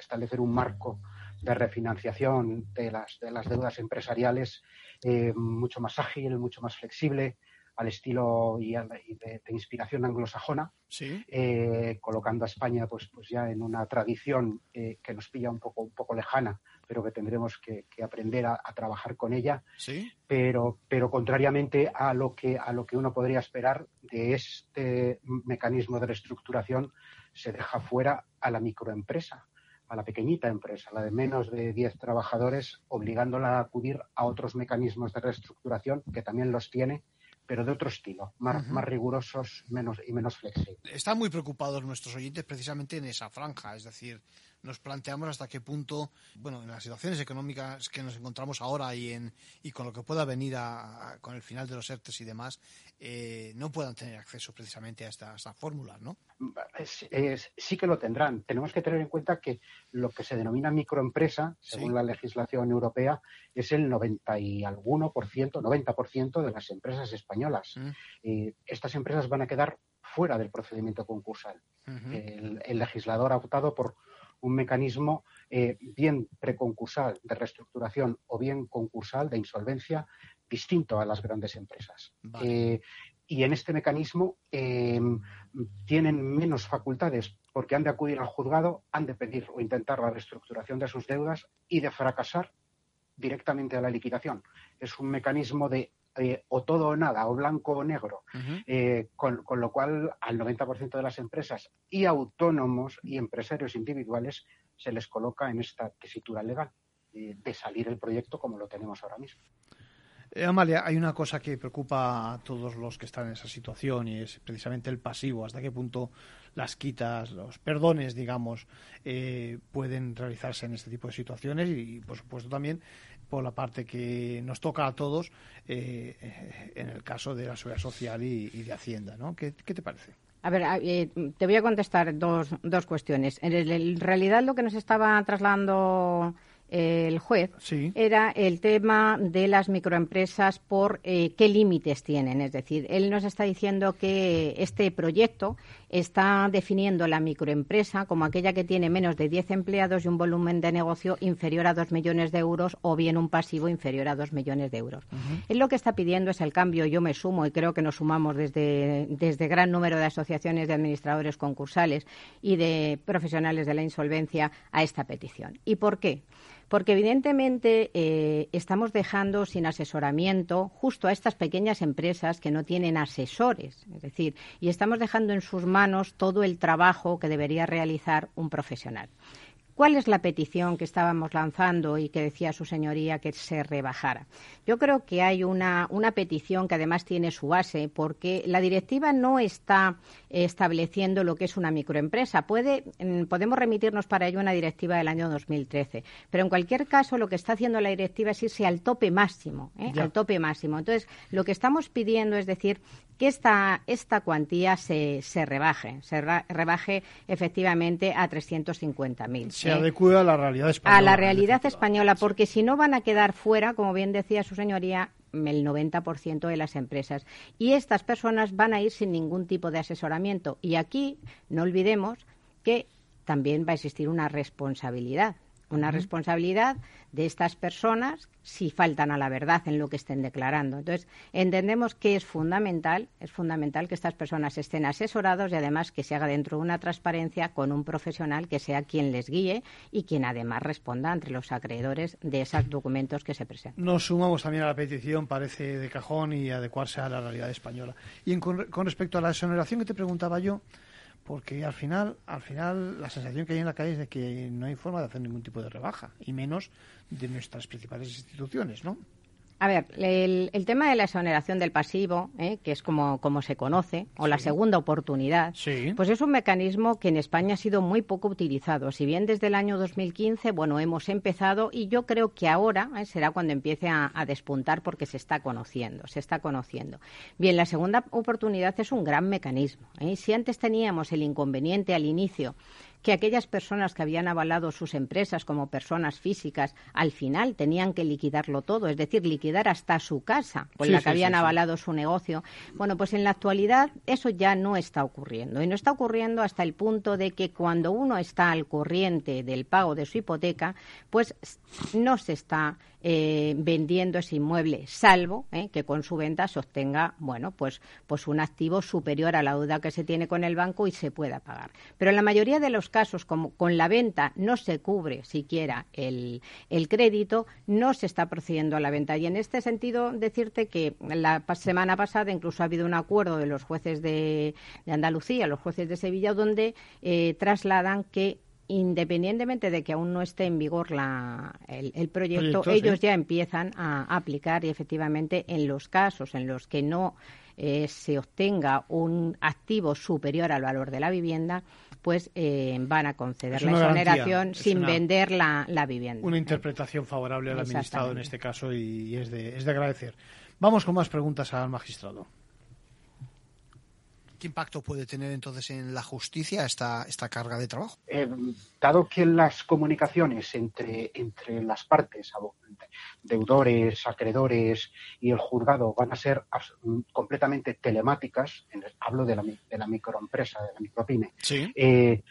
establecer un marco de refinanciación de las, de las deudas empresariales eh, mucho más ágil, mucho más flexible, al estilo y, de, inspiración anglosajona, eh, colocando a España pues, pues ya en una tradición eh, que nos pilla un poco, un poco lejana, pero que tendremos que, aprender a, trabajar con ella. Pero, pero contrariamente a lo que a lo que uno podría esperar de este mecanismo de reestructuración, se deja fuera a la microempresa a la pequeñita empresa, la de menos de 10 trabajadores, obligándola a acudir a otros mecanismos de reestructuración que también los tiene pero de otro estilo, más, más rigurosos menos, y menos flexibles. Están muy preocupados nuestros oyentes precisamente en esa franja, es decir, nos planteamos hasta qué punto, bueno, en las situaciones económicas que nos encontramos ahora y, en, y con lo que pueda venir con el final de los ERTES y demás, eh, no puedan tener acceso precisamente a estas fórmulas, ¿no? sí que lo tendrán. Tenemos que tener en cuenta que lo que se denomina microempresa, según la legislación europea, es el 90 y alguno por ciento, 90% de las empresas españolas. Mm. estas empresas van a quedar fuera del procedimiento concursal. el, legislador ha optado por un mecanismo eh, bien preconcursal de reestructuración o bien concursal de insolvencia distinto a las grandes empresas. Eh, y en este mecanismo eh, tienen menos facultades porque han de acudir al juzgado, han de pedir o intentar la reestructuración de sus deudas y de fracasar directamente a la liquidación. Es un mecanismo de eh, o todo o nada, o blanco o negro, eh, con, lo cual al 90% de las empresas y autónomos y empresarios individuales se les coloca en esta tesitura legal de salir el proyecto como lo tenemos ahora mismo. Eh, Amalia, hay una cosa que preocupa a todos los que están en esa situación y es precisamente el pasivo. ¿Hasta qué punto las quitas, los perdones, digamos, eh, pueden realizarse en este tipo de situaciones? Y, por supuesto, también por la parte que nos toca a todos eh, en el caso de la seguridad social y, de Hacienda. ¿no? ¿Qué, te parece? A ver, te voy a contestar dos, dos cuestiones. En, realidad, lo que nos estaba trasladando el juez era el tema de las microempresas por eh, qué límites tienen. Es decir, él nos está diciendo que este proyecto está definiendo la microempresa como aquella que tiene menos de 10 empleados y un volumen de negocio inferior a 2 millones de euros o bien un pasivo inferior a 2 millones de euros. Él lo que está pidiendo es el cambio, yo me sumo y creo que nos sumamos desde, desde gran número de asociaciones de administradores concursales y de profesionales de la insolvencia a esta petición. ¿Y por qué? Porque evidentemente eh, estamos dejando sin asesoramiento justo a estas pequeñas empresas que no tienen asesores. Es decir, y estamos dejando en sus manos todo el trabajo que debería realizar un profesional. ¿Cuál es la petición que estábamos lanzando y que decía su señoría que se rebajara? Yo creo que hay una, una petición que además tiene su base porque la directiva no está estableciendo lo que es una microempresa. Puede, mm, podemos remitirnos para ello a una directiva del año 2013, pero en cualquier caso lo que está haciendo la directiva es irse al tope máximo, ¿eh? al tope máximo. Entonces, lo que estamos pidiendo es decir que esta, esta cuantía se, se rebaje, se rebaje efectivamente a 350.000. Se adecue a la realidad española. A la realidad española, porque si no van a quedar fuera, como bien decía su señoría, el 90% de las empresas. Y estas personas van a ir sin ningún tipo de asesoramiento. Y aquí no olvidemos que también va a existir una responsabilidad una responsabilidad de estas personas si faltan a la verdad en lo que estén declarando. Entonces, entendemos que es fundamental, es fundamental que estas personas estén asesorados y además que se haga dentro de una transparencia con un profesional que sea quien les guíe y quien además responda entre los acreedores de esos documentos que se presentan. Nos sumamos también a la petición, parece de cajón y adecuarse a la realidad española. Y con, con respecto a la exoneración que te preguntaba yo, porque al final, al final la sensación que hay en la calle es de que no hay forma de hacer ningún tipo de rebaja, y menos de nuestras principales instituciones, ¿no? A ver, el, tema de la exoneración del pasivo, ¿eh? que es como, como se conoce, o la segunda oportunidad, pues es un mecanismo que en España ha sido muy poco utilizado. Si bien desde el año 2015, bueno, hemos empezado y yo creo que ahora ¿eh? será cuando empiece a, despuntar porque se está conociendo, se está conociendo. Bien, la segunda oportunidad es un gran mecanismo. ¿eh? Si antes teníamos el inconveniente al inicio que aquellas personas que habían avalado sus empresas como personas físicas al final tenían que liquidarlo todo, es decir, liquidar hasta su casa con la que habían avalado su negocio. Bueno, pues en la actualidad eso ya no está ocurriendo y no está ocurriendo hasta el punto de que cuando uno está al corriente del pago de su hipoteca, pues no se está eh, vendiendo ese inmueble, salvo eh, que con su venta se obtenga, bueno, pues, pues un activo superior a la deuda que se tiene con el banco y se pueda pagar. Pero en la mayoría de los casos, como con la venta no se cubre siquiera el, el crédito, no se está procediendo a la venta. Y en este sentido, decirte que la semana pasada incluso ha habido un acuerdo de los jueces de, Andalucía, los jueces de Sevilla, donde eh, trasladan que independientemente de que aún no esté en vigor el, proyecto, ellos ya empiezan a aplicar y efectivamente en los casos en los que no eh, se obtenga un activo superior al valor de la vivienda, pues eh, van a conceder la exoneración sin vender la, vivienda. Una interpretación favorable al administrado en este caso y es de, es de agradecer. Vamos con más preguntas al magistrado. ¿Qué impacto puede tener entonces en la justicia esta, esta carga de trabajo? Eh, dado que las comunicaciones entre, entre las partes, deudores, acreedores y el juzgado van a ser completamente telemáticas, hablo de la, de la microempresa, de la micropyme, sí. Eh,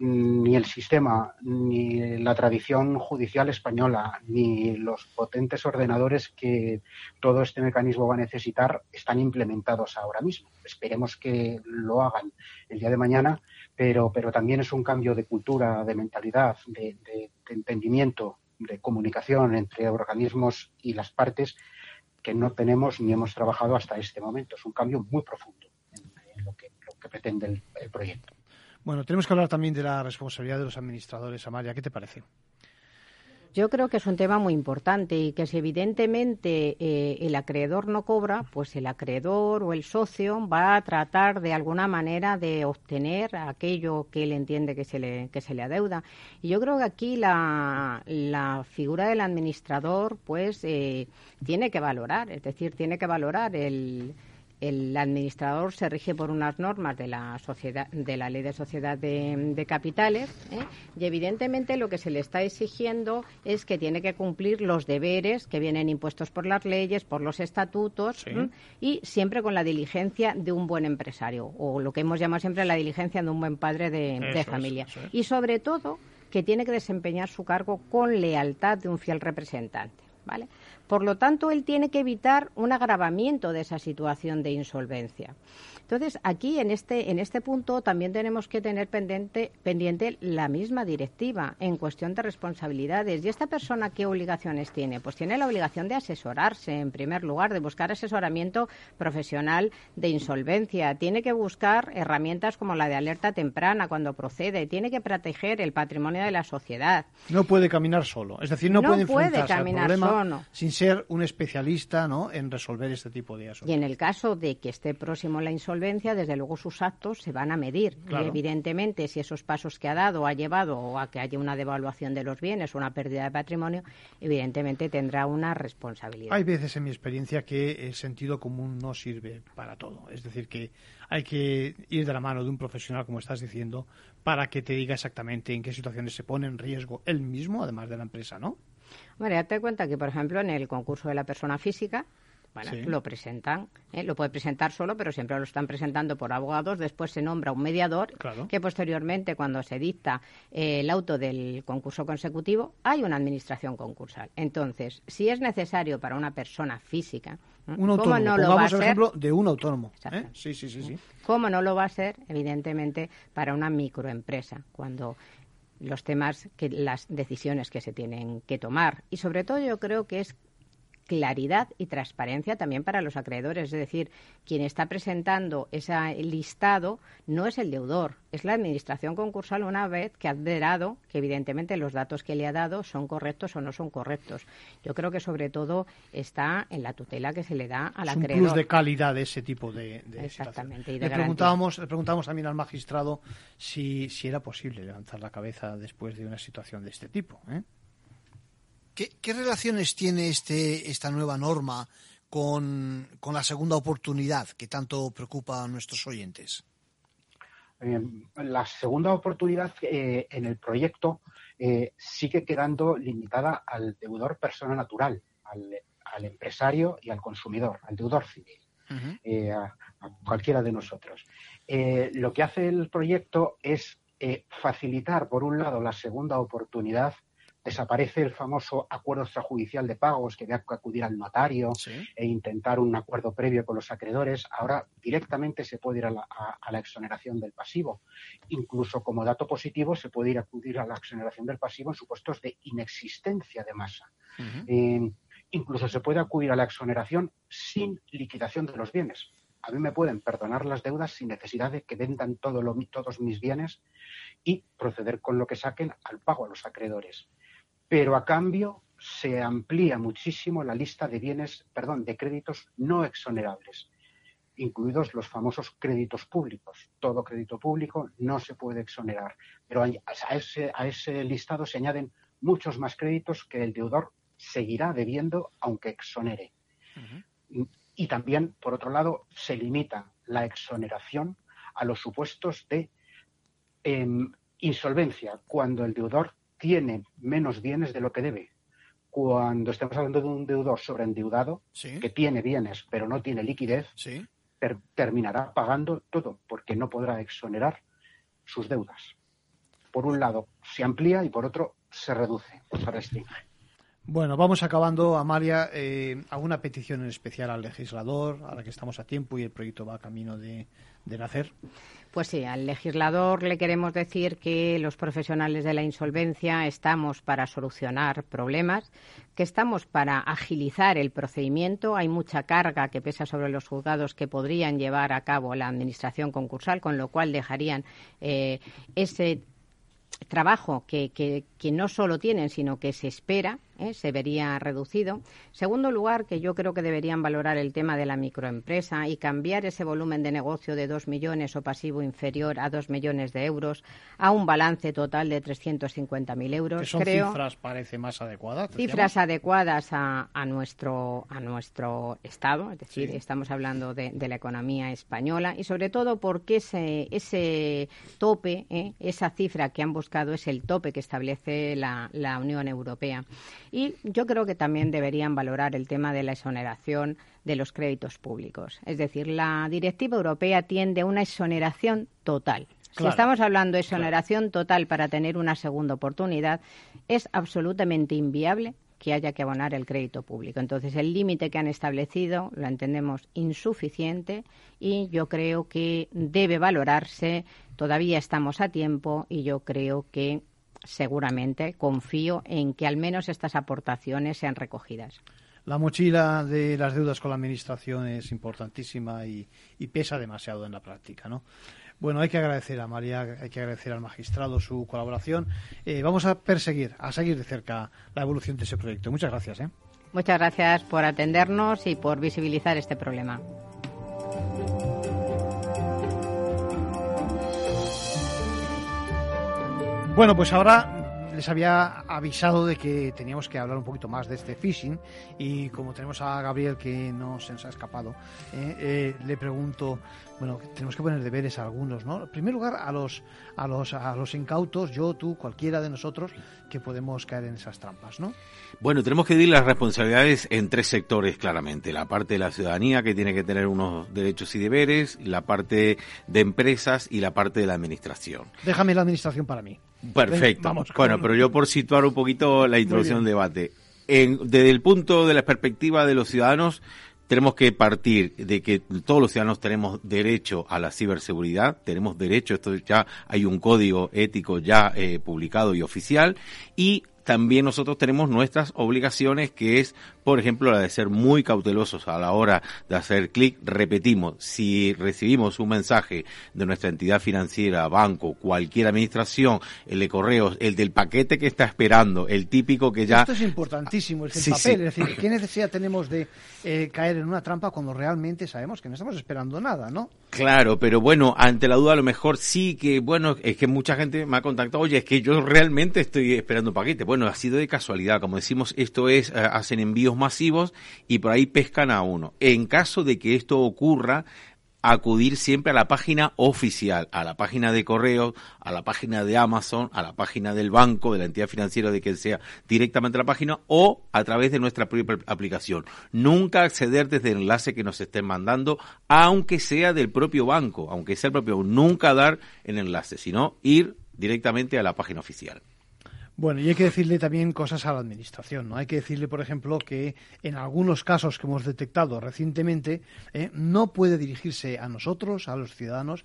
ni el sistema, ni la tradición judicial española, ni los potentes ordenadores que todo este mecanismo va a necesitar están implementados ahora mismo. Esperemos que lo hagan el día de mañana, pero, pero también es un cambio de cultura, de mentalidad, de, entendimiento, de comunicación entre organismos y las partes que no tenemos ni hemos trabajado hasta este momento. Es un cambio muy profundo en, lo, que, pretende el proyecto. Bueno, tenemos que hablar también de la responsabilidad de los administradores, Amalia. ¿Qué te parece? Yo creo que es un tema muy importante y que si evidentemente eh, el acreedor no cobra, pues el acreedor o el socio va a tratar de alguna manera de obtener aquello que él entiende que se le, que se le adeuda. Y yo creo que aquí la, la figura del administrador pues eh, tiene que valorar, es decir, tiene que valorar el el administrador se rige por unas normas de la sociedad de la ley de sociedad de, capitales ¿eh? y evidentemente lo que se le está exigiendo es que tiene que cumplir los deberes que vienen impuestos por las leyes por los estatutos y siempre con la diligencia de un buen empresario o lo que hemos llamado siempre la diligencia de un buen padre de, familia y sobre todo que tiene que desempeñar su cargo con lealtad de un fiel representante ¿vale? Por lo tanto, él tiene que evitar un agravamiento de esa situación de insolvencia. Entonces, aquí en este, en este punto también tenemos que tener pendiente, pendiente la misma directiva en cuestión de responsabilidades. ¿Y esta persona qué obligaciones tiene? Pues tiene la obligación de asesorarse, en primer lugar, de buscar asesoramiento profesional de insolvencia. Tiene que buscar herramientas como la de alerta temprana cuando procede. Tiene que proteger el patrimonio de la sociedad. No puede caminar solo. Es decir, no, puede enfrentarse al problema sin ser un especialista ¿no? en resolver este tipo de asuntos. Y en el caso de que esté próximo la insolvencia, desde luego sus actos se van a medir. Y evidentemente, si esos pasos que ha dado ha llevado a que haya una devaluación de los bienes o una pérdida de patrimonio, evidentemente tendrá una responsabilidad. Hay veces en mi experiencia que el sentido común no sirve para todo. Es decir, que hay que ir de la mano de un profesional, como estás diciendo, para que te diga exactamente en qué situaciones se pone en riesgo él mismo, además de la empresa, ¿no? Bueno, date cuenta que, por ejemplo, en el concurso de la persona física, lo presentan, ¿eh? lo puede presentar solo, pero siempre lo están presentando por abogados. Después se nombra un mediador que posteriormente, cuando se dicta eh, el auto del concurso consecutivo, hay una administración concursal. Entonces, si es necesario para una persona física, un autónomo, no lo va a ejemplo de un autónomo. ¿eh? Sí, sí, sí, sí. ¿Cómo no lo va a ser, evidentemente, para una microempresa? Cuando los temas, que las decisiones que se tienen que tomar. Y sobre todo yo creo que es claridad y transparencia también para los acreedores. Es decir, quien está presentando ese listado no es el deudor, es la administración concursal una vez que ha dado que evidentemente los datos que le ha dado son correctos o no son correctos. Yo creo que sobre todo está en la tutela que se le da al acreedor. un plus de calidad de ese tipo de, Exactamente. le, preguntábamos, le preguntábamos también al magistrado si, si era posible levantar la cabeza después de una situación de este tipo. ¿eh? ¿Qué, relaciones tiene este, esta nueva norma con, la segunda oportunidad que tanto preocupa a nuestros oyentes? Eh, la segunda oportunidad eh, en el proyecto eh, sigue quedando limitada al deudor persona natural, al, empresario y al consumidor, al deudor civil, a, cualquiera de nosotros. lo que hace el proyecto es facilitar, por un lado, la segunda oportunidad desaparece el famoso acuerdo extrajudicial de pagos que había que acudir al notario e intentar un acuerdo previo con los acreedores. Ahora directamente se puede ir a la, exoneración del pasivo. Incluso como dato positivo se puede ir a acudir a la exoneración del pasivo en supuestos de inexistencia de masa. Eh, incluso se puede acudir a la exoneración sin liquidación de los bienes. A mí me pueden perdonar las deudas sin necesidad de que vendan todo lo, todos mis bienes y proceder con lo que saquen al pago a los acreedores pero a cambio se amplía muchísimo la lista de bienes, perdón, de créditos no exonerables, incluidos los famosos créditos públicos. Todo crédito público no se puede exonerar, pero a ese, a ese listado se añaden muchos más créditos que el deudor seguirá debiendo aunque exonere. Y también, por otro lado, se limita la exoneración a los supuestos de em, insolvencia, cuando el deudor tiene menos bienes de lo que debe. Cuando estemos hablando de un deudor sobreendeudado, que tiene bienes pero no tiene liquidez, terminará pagando todo porque no podrá exonerar sus deudas. Por un lado se amplía y por otro se reduce, se restringe. Bueno, vamos acabando. Amalia, eh, ¿alguna petición en especial al legislador, ahora que estamos a tiempo y el proyecto va a camino de, de nacer? Pues sí, al legislador le queremos decir que los profesionales de la insolvencia estamos para solucionar problemas, que estamos para agilizar el procedimiento. Hay mucha carga que pesa sobre los juzgados que podrían llevar a cabo la administración concursal, con lo cual dejarían eh, ese trabajo que, no solo tienen, sino que se espera ¿eh? se vería reducido. Segundo lugar, que yo creo que deberían valorar el tema de la microempresa y cambiar ese volumen de negocio de dos millones o pasivo inferior a dos millones de euros a un balance total de 350.000 euros. Que son cifras, parece, más adecuadas. Cifras adecuadas a, a, nuestro, a nuestro Estado, es decir, estamos hablando de, la economía española y sobre todo porque ese, ese tope, ¿eh? esa cifra que han buscado es el tope que establece la, la Unión Europea. Y yo creo que también deberían valorar el tema de la exoneración de los créditos públicos. Es decir, la directiva europea tiende a una exoneración total. si estamos hablando de exoneración total para tener una segunda oportunidad, es absolutamente inviable que haya que abonar el crédito público. Entonces, el límite que han establecido lo entendemos insuficiente y yo creo que debe valorarse. Todavía estamos a tiempo y yo creo que seguramente confío en que al menos estas aportaciones sean recogidas. La mochila de las deudas con la Administración es importantísima y, pesa demasiado en la práctica, ¿no? Bueno, hay que agradecer a María, hay que agradecer al magistrado su colaboración. Eh, vamos a perseguir, a seguir de cerca la evolución de ese proyecto. Muchas gracias. ¿eh? Muchas gracias por atendernos y por visibilizar este problema. Bueno, pues ahora les había avisado de que teníamos que hablar un poquito más de este phishing y como tenemos a Gabriel que no se nos ha escapado, eh, eh, le pregunto, bueno, tenemos que poner deberes a algunos, ¿no? En primer lugar, a los, a los, a los incautos, yo, tú, cualquiera de nosotros, que podemos caer en esas trampas, ¿no? Bueno, tenemos que dividir las responsabilidades en tres sectores, claramente. La parte de la ciudadanía, que tiene que tener unos derechos y deberes, la parte de empresas y la parte de la administración. Déjame la administración para mí. Perfecto. bueno, pero yo por situar un poquito la introducción del debate. desde el punto de la perspectiva de los ciudadanos, tenemos que partir de que todos los ciudadanos tenemos derecho a la ciberseguridad, tenemos derecho, esto ya hay un código ético ya eh, publicado y oficial, y también nosotros tenemos nuestras obligaciones, que es, por ejemplo, la de ser muy cautelosos a la hora de hacer clic. Repetimos, si recibimos un mensaje de nuestra entidad financiera, banco, cualquier administración, el de correos, el del paquete que está esperando, el típico que ya... Esto es importantísimo, es el papel. Es decir, ¿qué necesidad tenemos de eh, caer en una trampa cuando realmente sabemos que no estamos esperando nada, no? Claro, pero bueno, ante la duda a lo mejor sí que, bueno, es que mucha gente me ha contactado, oye, es que yo realmente estoy esperando un paquete. Bueno, ha sido de casualidad. Como decimos, esto es, eh, hacen envíos masivos y por ahí pescan a uno. En caso de que esto ocurra, acudir siempre a la página oficial, a la página de correo, a la página de Amazon, a la página del banco, de la entidad financiera, de quien sea, directamente a la página o a través de nuestra propia aplicación. Nunca acceder desde el enlace que nos estén mandando, aunque sea del propio banco, aunque sea el propio, nunca dar el enlace, sino ir directamente a la página oficial. Bueno, y hay que decirle también cosas a la Administración, ¿no? Hay que decirle, por ejemplo, que en algunos casos que hemos detectado recientemente, eh, no puede dirigirse a nosotros, a los ciudadanos,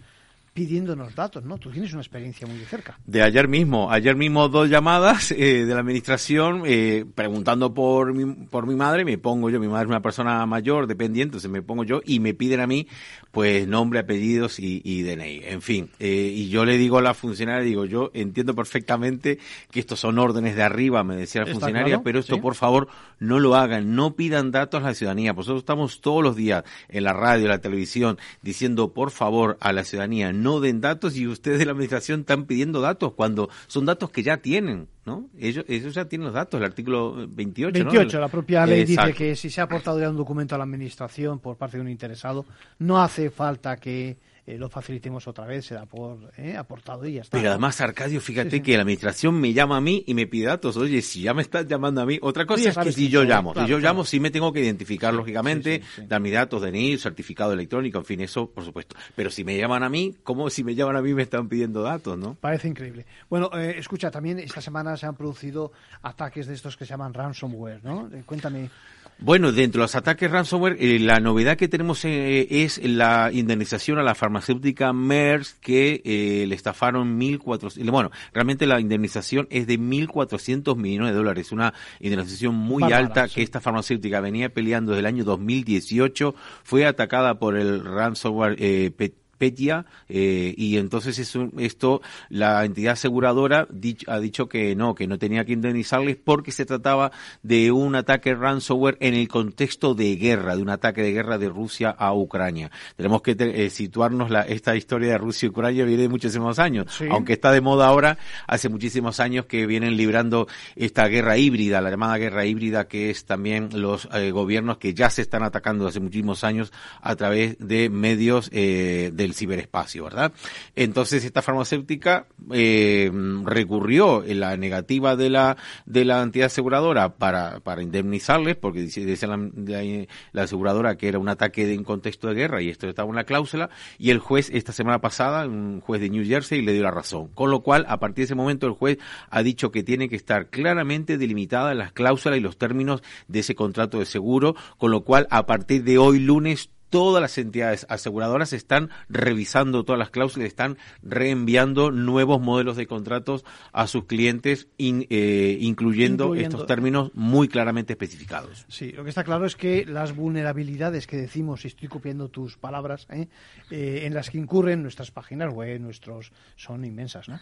pidiéndonos datos, ¿no? Tú tienes una experiencia muy de cerca. De ayer mismo, ayer mismo dos llamadas eh, de la administración eh, preguntando por mi, por mi madre, me pongo yo, mi madre es una persona mayor, dependiente, entonces me pongo yo y me piden a mí, pues, nombre, apellidos y, y DNI, en fin. Eh, y yo le digo a la funcionaria, digo, yo entiendo perfectamente que estos son órdenes de arriba, me decía la funcionaria, pero esto por favor no lo hagan, no pidan datos a la ciudadanía. Nosotros estamos todos los días en la radio, en la televisión, diciendo por favor a la ciudadanía, no den datos y ustedes de la administración están pidiendo datos cuando son datos que ya tienen, ¿no? Ellos, ellos ya tienen los datos, el artículo 28. 28, la propia ley dice que si se ha aportado ya un documento a la administración por parte de un interesado, no hace falta que eh, lo facilitemos otra vez, se da por eh, aportado y ya está. Pero además, Arcadio, fíjate que la administración me llama a mí y me pide datos. Oye, si ya me estás llamando a mí, otra cosa es que si yo llamo, si yo llamo, sí me tengo que identificar, lógicamente, dar mis datos, DNI, certificado electrónico, en fin, eso, por supuesto. Pero si me llaman a mí, ¿cómo si me llaman a mí me están pidiendo datos, no? Parece increíble. Bueno, eh, escucha, también esta semana se han producido ataques de estos que se llaman ransomware, ¿no? cuéntame bueno, dentro de los ataques ransomware, eh, la novedad que tenemos eh, es la indemnización a la farmacéutica Merck que eh, le estafaron 1.400. Bueno, realmente la indemnización es de 1.400 millones de dólares, una indemnización muy alta que esta farmacéutica venía peleando desde el año 2018. Fue atacada por el ransomware Eh, y entonces esto la entidad aseguradora ha dicho que no, que no tenía que indemnizarles porque se trataba de un ataque ransomware en el contexto de guerra, de un ataque de guerra de Rusia a Ucrania. Tenemos que eh, situarnos la, esta historia de Rusia y Ucrania viene de muchísimos años, aunque está de moda ahora, hace muchísimos años que vienen librando esta guerra híbrida, la llamada guerra híbrida que es también los eh, gobiernos que ya se están atacando hace muchísimos años a través de medios del ciberespacio, ¿verdad? Entonces esta farmacéutica eh, recurrió en la negativa de la de la entidad aseguradora para, para indemnizarles, porque dice, la, la, aseguradora que era un ataque en contexto de guerra y esto estaba en la cláusula, y el juez esta semana pasada, un juez de New Jersey, le dio la razón. Con lo cual, a partir de ese momento, el juez ha dicho que tiene que estar claramente delimitada las cláusulas y los términos de ese contrato de seguro, con lo cual, a partir de hoy lunes, todas las entidades aseguradoras están revisando todas las cláusulas, están reenviando nuevos modelos de contratos a sus clientes, eh, incluyendo, estos términos muy claramente especificados. Sí, lo que está claro es que las vulnerabilidades que decimos, y estoy copiando tus palabras, ¿eh? Eh, en las que incurren nuestras páginas web, nuestros, son inmensas, ¿no?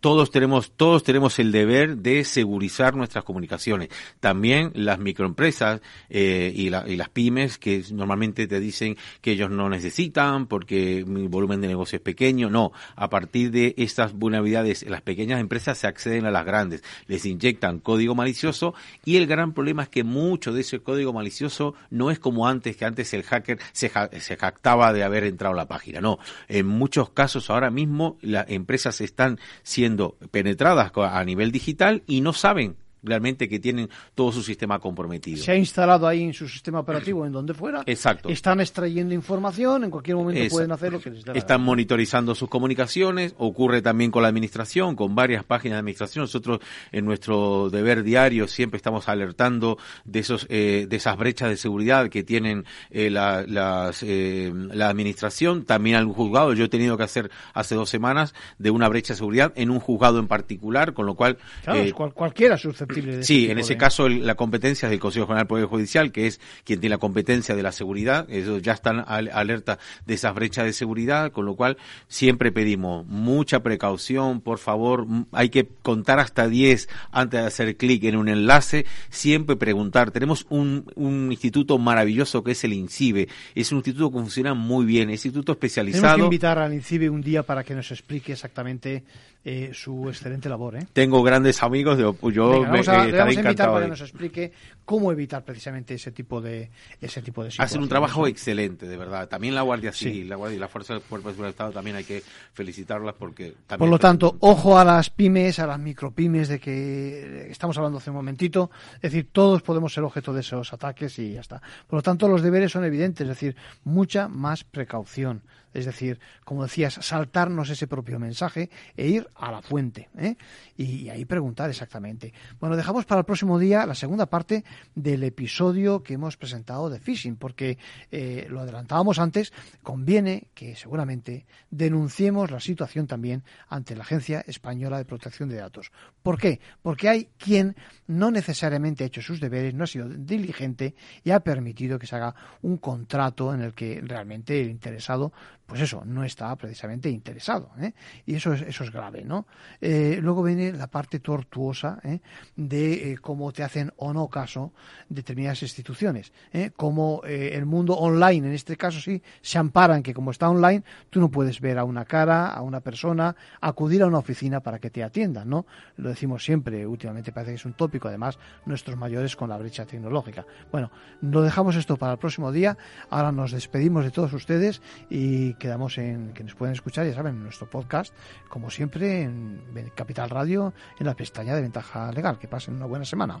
Todos tenemos, todos tenemos el deber de segurizar nuestras comunicaciones. También las microempresas y las pymes que normalmente te dicen que ellos no necesitan porque mi volumen de negocio es pequeño. No, a partir de estas vulnerabilidades, las pequeñas empresas se acceden a las grandes, les inyectan código malicioso y el gran problema es que mucho de ese código malicioso no es como antes, que antes el hacker se, se jactaba de haber entrado a la página. No, en muchos casos ahora mismo las empresas están siendo penetradas a nivel digital y no saben realmente que tienen todo su sistema comprometido. Se ha instalado ahí en su sistema operativo, en donde fuera. Exacto. Están extrayendo información, en cualquier momento pueden hacer lo que les Están monitorizando sus comunicaciones, ocurre también con la administración, con varias páginas de administración. Nosotros en nuestro deber diario siempre estamos alertando de esos eh, de esas brechas de seguridad que tienen eh, la, las, eh, la administración, también algún juzgado. Yo he tenido que hacer hace dos semanas de una brecha de seguridad en un juzgado en particular, con lo cual... Claro, cualquiera susceptible Sí, en ese caso la competencia es del Consejo General del Poder Judicial, que es quien tiene la competencia de la seguridad. Ellos ya están alerta de esas brechas de seguridad, con lo cual siempre pedimos mucha precaución, por favor. Hay que contar hasta 10 antes de hacer clic en un enlace. Siempre preguntar. Tenemos un, un instituto maravilloso que es el INCIBE. Es un instituto que funciona muy bien, es un instituto especializado. Tenemos que invitar al INCIBE un día para que nos explique exactamente eh, su excelente labor. ¿eh? Tengo grandes amigos, de, yo vamos a, le vamos a invitar para que nos explique cómo evitar precisamente ese tipo de ese tipo de Hacen un trabajo excelente, de verdad. También la Guardia Civil, la Guardia y la Fuerza del Cuerpo de Estado también hay que felicitarlas porque también Por lo tanto, ojo a las pymes, a las micropymes de que estamos hablando hace un momentito, es decir, todos podemos ser objeto de esos ataques y ya está. Por lo tanto, los deberes son evidentes, es decir, mucha más precaución. Es decir, como decías, saltarnos ese propio mensaje e ir a la fuente ¿eh? y, ahí preguntar exactamente. Bueno, dejamos para el próximo día la segunda parte del episodio que hemos presentado de phishing, porque eh, lo adelantábamos antes, conviene que seguramente denunciemos la situación también ante la Agencia Española de Protección de Datos. ¿Por qué? Porque hay quien no necesariamente ha hecho sus deberes, no ha sido diligente y ha permitido que se haga un contrato en el que realmente el interesado pues eso, no está precisamente interesado. ¿eh? Y eso es, eso es grave, ¿no? Eh, luego viene la parte tortuosa ¿eh? de eh, cómo te hacen o no caso determinadas instituciones. ¿eh? Cómo eh, el mundo online, en este caso sí, se amparan que como está online, tú no puedes ver a una cara, a una persona, acudir a una oficina para que te atiendan, ¿no? Lo decimos siempre, últimamente parece que es un tópico, además, nuestros mayores con la brecha tecnológica. Bueno, lo dejamos esto para el próximo día. Ahora nos despedimos de todos ustedes y quedamos en que nos pueden escuchar, ya saben, en nuestro podcast, como siempre, en Capital Radio, en la pestaña de ventaja legal. Que pasen una buena semana.